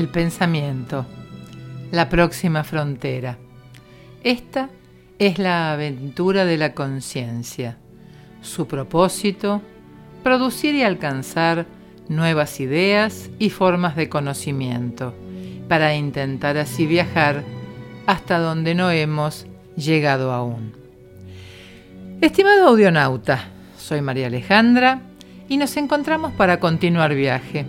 El pensamiento, la próxima frontera. Esta es la aventura de la conciencia. Su propósito, producir y alcanzar nuevas ideas y formas de conocimiento, para intentar así viajar hasta donde no hemos llegado aún. Estimado audionauta, soy María Alejandra y nos encontramos para continuar viaje.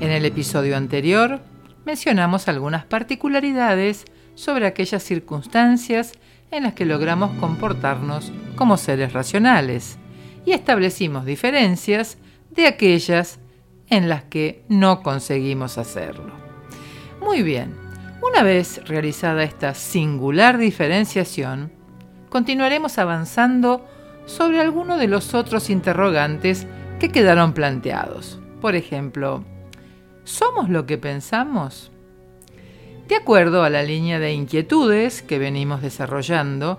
En el episodio anterior mencionamos algunas particularidades sobre aquellas circunstancias en las que logramos comportarnos como seres racionales y establecimos diferencias de aquellas en las que no conseguimos hacerlo. Muy bien, una vez realizada esta singular diferenciación, continuaremos avanzando sobre alguno de los otros interrogantes que quedaron planteados. Por ejemplo, ¿somos lo que pensamos? De acuerdo a la línea de inquietudes que venimos desarrollando,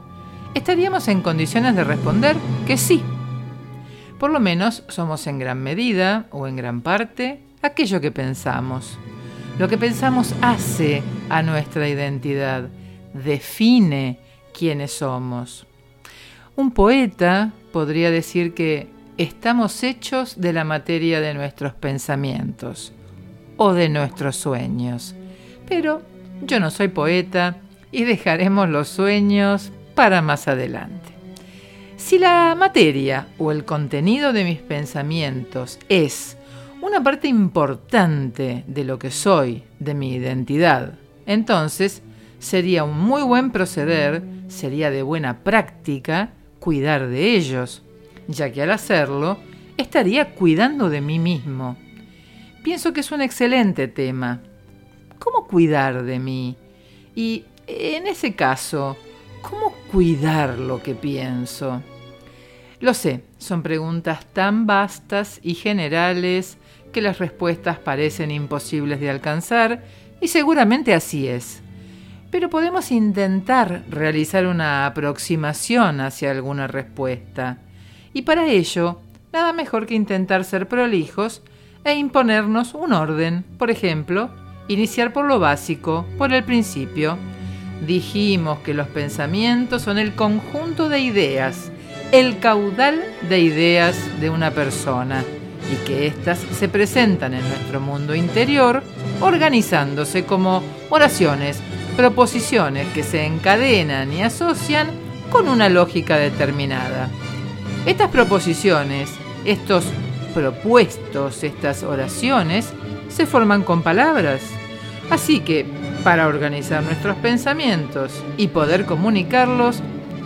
estaríamos en condiciones de responder que sí. Por lo menos somos en gran medida o en gran parte aquello que pensamos. Lo que pensamos hace a nuestra identidad, define quiénes somos. Un poeta podría decir que estamos hechos de la materia de nuestros pensamientos o de nuestros sueños. Pero yo no soy poeta y dejaremos los sueños para más adelante. Si la materia o el contenido de mis pensamientos es una parte importante de lo que soy, de mi identidad, entonces sería un muy buen proceder, sería de buena práctica cuidar de ellos, ya que al hacerlo estaría cuidando de mí mismo. Pienso que es un excelente tema. ¿Cómo cuidar de mí? Y en ese caso, ¿cómo cuidar lo que pienso? Lo sé, son preguntas tan vastas y generales que las respuestas parecen imposibles de alcanzar, y seguramente así es. Pero podemos intentar realizar una aproximación hacia alguna respuesta. Y para ello, nada mejor que intentar ser prolijos e imponernos un orden. Por ejemplo, iniciar por lo básico, por el principio. Dijimos que los pensamientos son el conjunto de ideas, el caudal de ideas de una persona y que éstas se presentan en nuestro mundo interior organizándose como oraciones, proposiciones que se encadenan y asocian con una lógica determinada. Estas proposiciones, estos propuestos, estas oraciones, se forman con palabras. Así que, para organizar nuestros pensamientos y poder comunicarlos,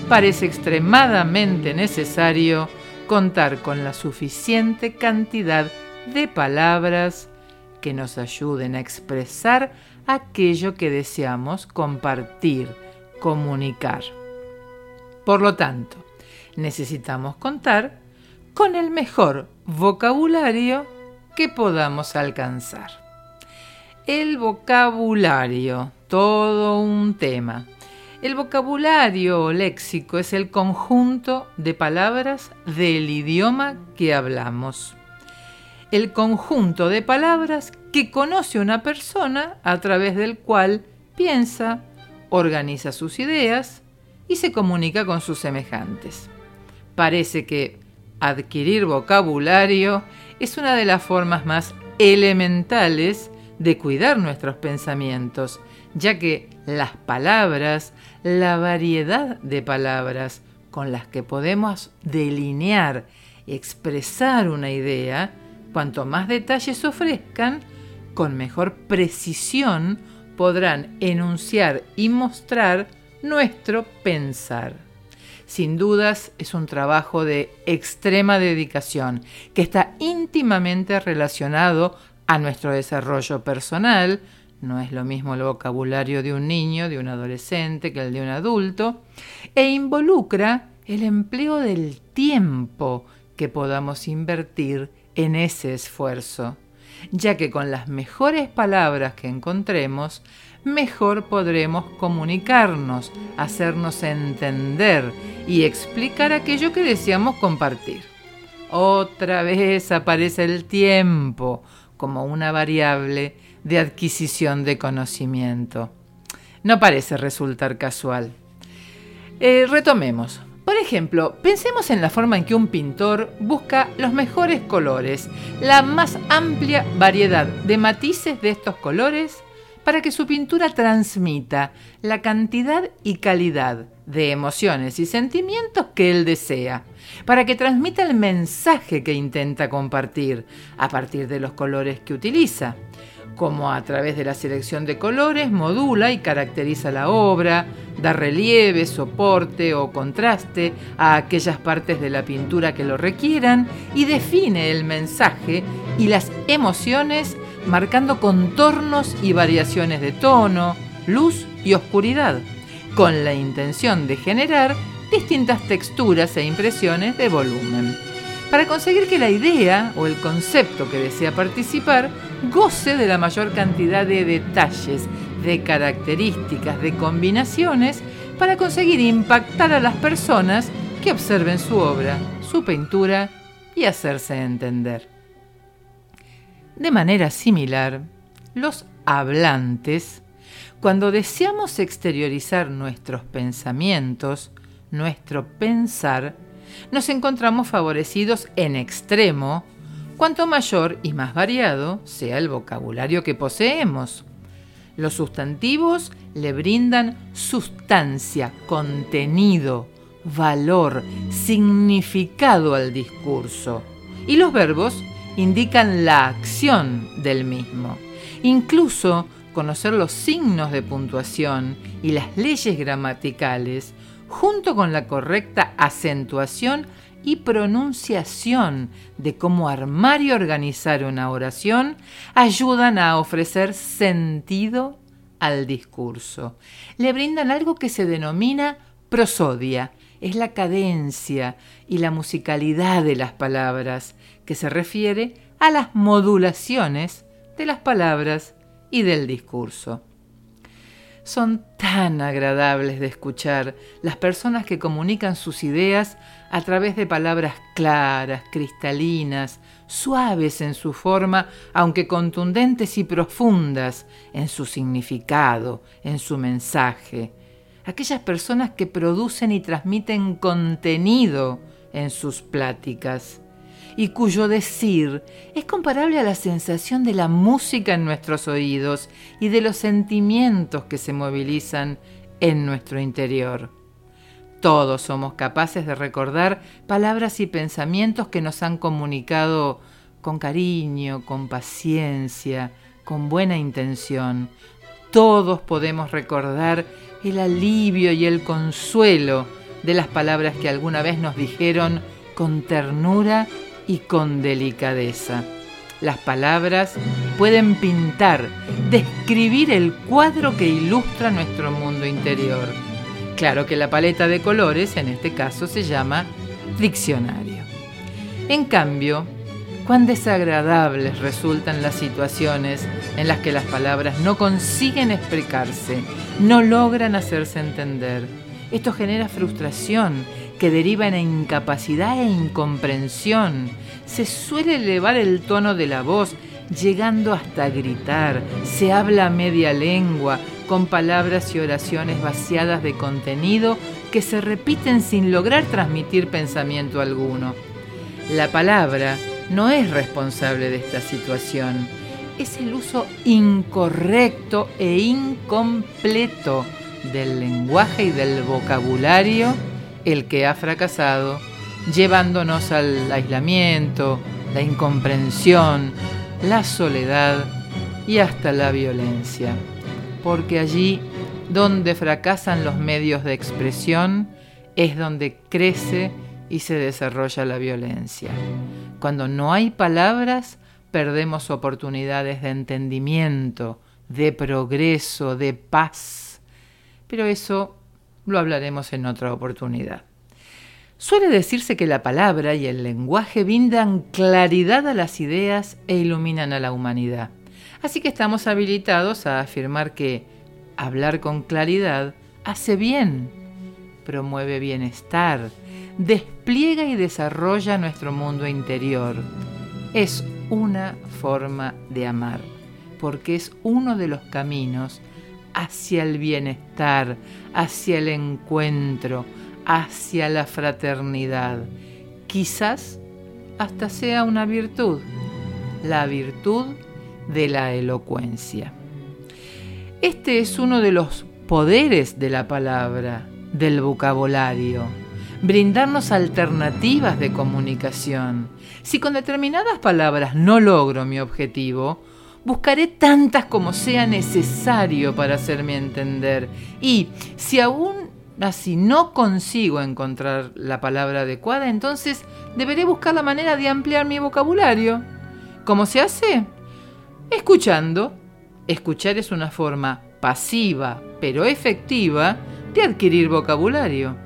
parece extremadamente necesario contar con la suficiente cantidad de palabras que nos ayuden a expresar aquello que deseamos compartir, comunicar. Por lo tanto, necesitamos contar con el mejor vocabulario que podamos alcanzar. El vocabulario, todo un tema. El vocabulario o léxico es el conjunto de palabras del idioma que hablamos. El conjunto de palabras que conoce una persona a través del cual piensa, organiza sus ideas y se comunica con sus semejantes. Parece que adquirir vocabulario es una de las formas más elementales de cuidar nuestros pensamientos, ya que las palabras, la variedad de palabras con las que podemos delinear y expresar una idea, cuanto más detalles ofrezcan, con mejor precisión podrán enunciar y mostrar nuestro pensar. Sin dudas es un trabajo de extrema dedicación que está íntimamente relacionado a nuestro desarrollo personal, no es lo mismo el vocabulario de un niño, de un adolescente, que el de un adulto, e involucra el empleo del tiempo que podamos invertir en ese esfuerzo, ya que con las mejores palabras que encontremos, mejor podremos comunicarnos, hacernos entender y explicar aquello que deseamos compartir. Otra vez aparece el tiempo como una variable de adquisición de conocimiento. No parece resultar casual. Eh, retomemos. Por ejemplo, pensemos en la forma en que un pintor busca los mejores colores, la más amplia variedad de matices de estos colores para que su pintura transmita la cantidad y calidad de emociones y sentimientos que él desea, para que transmita el mensaje que intenta compartir a partir de los colores que utiliza. Como a través de la selección de colores modula y caracteriza la obra, da relieve, soporte o contraste a aquellas partes de la pintura que lo requieran y define el mensaje y las emociones marcando contornos y variaciones de tono, luz y oscuridad, con la intención de generar distintas texturas e impresiones de volumen para conseguir que la idea o el concepto que desea participar goce de la mayor cantidad de detalles, de características, de combinaciones, para conseguir impactar a las personas que observen su obra, su pintura y hacerse entender. De manera similar, los hablantes, cuando deseamos exteriorizar nuestros pensamientos, nuestro pensar, nos encontramos favorecidos en extremo cuanto mayor y más variado sea el vocabulario que poseemos. Los sustantivos le brindan sustancia, contenido, valor, significado al discurso. Y los verbos indican la acción del mismo. Incluso conocer los signos de puntuación y las leyes gramaticales junto con la correcta acentuación y pronunciación de cómo armar y organizar una oración, ayudan a ofrecer sentido al discurso. Le brindan algo que se denomina prosodia, es la cadencia y la musicalidad de las palabras, que se refiere a las modulaciones de las palabras y del discurso. Son tan agradables de escuchar las personas que comunican sus ideas a través de palabras claras, cristalinas, suaves en su forma, aunque contundentes y profundas en su significado, en su mensaje. Aquellas personas que producen y transmiten contenido en sus pláticas y cuyo decir es comparable a la sensación de la música en nuestros oídos y de los sentimientos que se movilizan en nuestro interior. Todos somos capaces de recordar palabras y pensamientos que nos han comunicado con cariño, con paciencia, con buena intención. Todos podemos recordar el alivio y el consuelo de las palabras que alguna vez nos dijeron con ternura y con delicadeza. Las palabras pueden pintar, describir el cuadro que ilustra nuestro mundo interior. Claro que la paleta de colores en este caso se llama diccionario. En cambio, cuán desagradables resultan las situaciones en las que las palabras no consiguen explicarse, no logran hacerse entender. Esto genera frustración que deriva en incapacidad e incomprensión. Se suele elevar el tono de la voz, llegando hasta gritar. Se habla media lengua, con palabras y oraciones vaciadas de contenido que se repiten sin lograr transmitir pensamiento alguno. La palabra no es responsable de esta situación. Es el uso incorrecto e incompleto del lenguaje y del vocabulario el que ha fracasado, llevándonos al aislamiento, la incomprensión, la soledad y hasta la violencia. Porque allí donde fracasan los medios de expresión es donde crece y se desarrolla la violencia. Cuando no hay palabras, perdemos oportunidades de entendimiento, de progreso, de paz. Pero eso lo hablaremos en otra oportunidad. Suele decirse que la palabra y el lenguaje brindan claridad a las ideas e iluminan a la humanidad. Así que estamos habilitados a afirmar que hablar con claridad hace bien, promueve bienestar, despliega y desarrolla nuestro mundo interior. Es una forma de amar, porque es uno de los caminos hacia el bienestar, hacia el encuentro, hacia la fraternidad. Quizás hasta sea una virtud, la virtud de la elocuencia. Este es uno de los poderes de la palabra, del vocabulario, brindarnos alternativas de comunicación. Si con determinadas palabras no logro mi objetivo, buscaré tantas como sea necesario para hacerme entender. Y si aún así no consigo encontrar la palabra adecuada, entonces deberé buscar la manera de ampliar mi vocabulario. ¿Cómo se hace? Escuchando. Escuchar es una forma pasiva, pero efectiva, de adquirir vocabulario.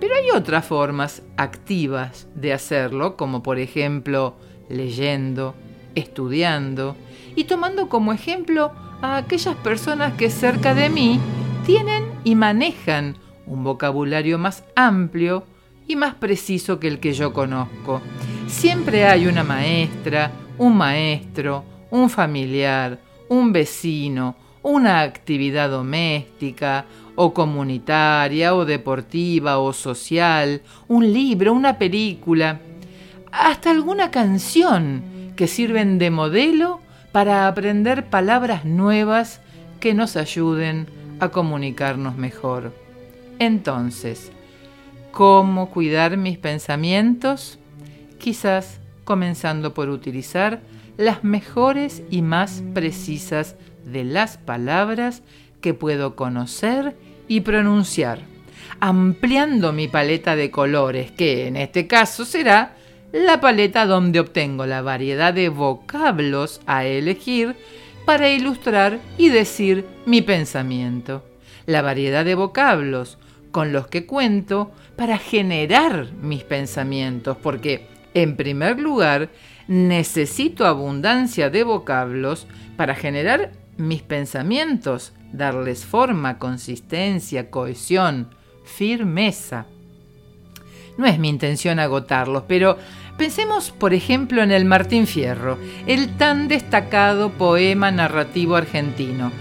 Pero hay otras formas activas de hacerlo, como por ejemplo leyendo, estudiando y tomando como ejemplo a aquellas personas que cerca de mí tienen y manejan un vocabulario más amplio y más preciso que el que yo conozco. Siempre hay una maestra, un maestro, un familiar, un vecino, una actividad doméstica o comunitaria o deportiva o social, un libro, una película, hasta alguna canción que sirven de modelo para aprender palabras nuevas que nos ayuden a comunicarnos mejor. Entonces, ¿cómo cuidar mis pensamientos? Quizás comenzando por utilizar las mejores y más precisas de las palabras que puedo conocer y pronunciar, ampliando mi paleta de colores, que en este caso será la paleta donde obtengo la variedad de vocablos a elegir para ilustrar y decir mi pensamiento, la variedad de vocablos con los que cuento para generar mis pensamientos, porque, en primer lugar, necesito abundancia de vocablos para generar mis pensamientos, darles forma, consistencia, cohesión, firmeza. No es mi intención agotarlos, pero pensemos, por ejemplo, en el Martín Fierro, el tan destacado poema narrativo argentino,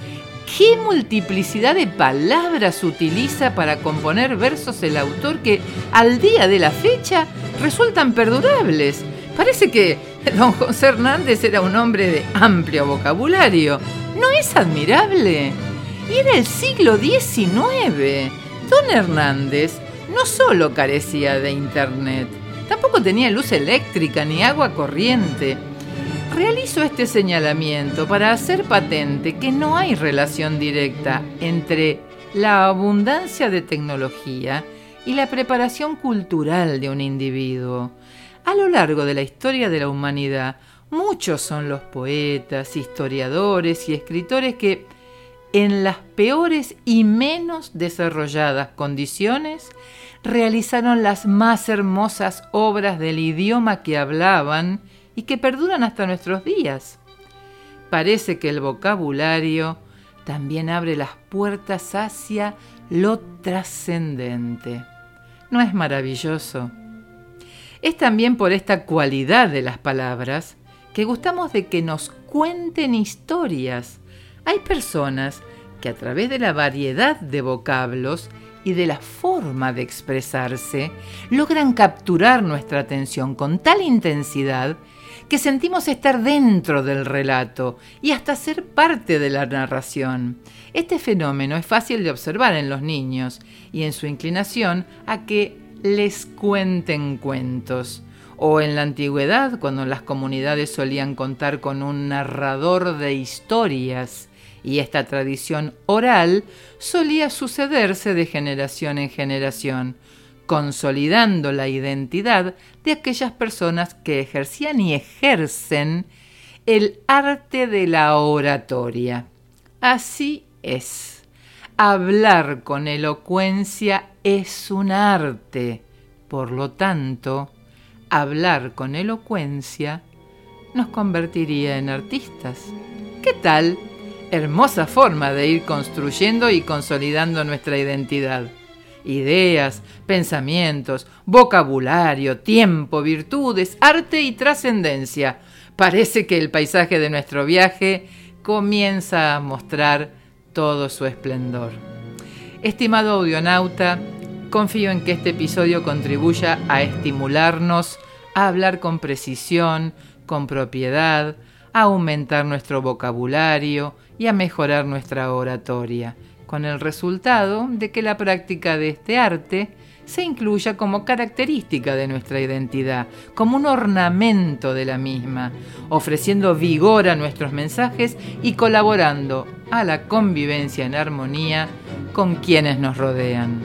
¿Qué multiplicidad de palabras utiliza para componer versos el autor que al día de la fecha resultan perdurables? Parece que don José Hernández era un hombre de amplio vocabulario. ¿No es admirable? Y era el siglo XIX. Don Hernández no solo carecía de internet, tampoco tenía luz eléctrica ni agua corriente Realizo este señalamiento para hacer patente que no hay relación directa entre la abundancia de tecnología y la preparación cultural de un individuo. A lo largo de la historia de la humanidad, muchos son los poetas, historiadores y escritores que, en las peores y menos desarrolladas condiciones, realizaron las más hermosas obras del idioma que hablaban y que perduran hasta nuestros días. Parece que el vocabulario también abre las puertas hacia lo trascendente. ¿No es maravilloso? Es también por esta cualidad de las palabras que gustamos de que nos cuenten historias. Hay personas que a través de la variedad de vocablos y de la forma de expresarse logran capturar nuestra atención con tal intensidad que sentimos estar dentro del relato y hasta ser parte de la narración. Este fenómeno es fácil de observar en los niños y en su inclinación a que les cuenten cuentos. O en la antigüedad, cuando las comunidades solían contar con un narrador de historias, y esta tradición oral solía sucederse de generación en generación, consolidando la identidad de aquellas personas que ejercían y ejercen el arte de la oratoria. Así es. Hablar con elocuencia es un arte. Por lo tanto, hablar con elocuencia nos convertiría en artistas. ¿Qué tal? Hermosa forma de ir construyendo y consolidando nuestra identidad ideas, pensamientos, vocabulario, tiempo, virtudes, arte y trascendencia, Parece que el paisaje de nuestro viaje comienza a mostrar todo su esplendor. Estimado audionauta, confío en que este episodio contribuya a estimularnos a hablar con precisión, con propiedad, a aumentar nuestro vocabulario y a mejorar nuestra oratoria, con el resultado de que la práctica de este arte se incluya como característica de nuestra identidad, como un ornamento de la misma, ofreciendo vigor a nuestros mensajes y colaborando a la convivencia en armonía con quienes nos rodean.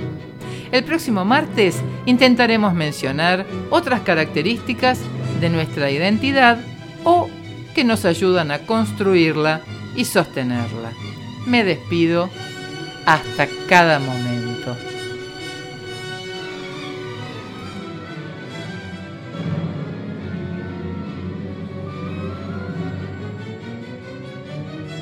El próximo martes intentaremos mencionar otras características de nuestra identidad o que nos ayudan a construirla y sostenerla. Me despido hasta cada momento.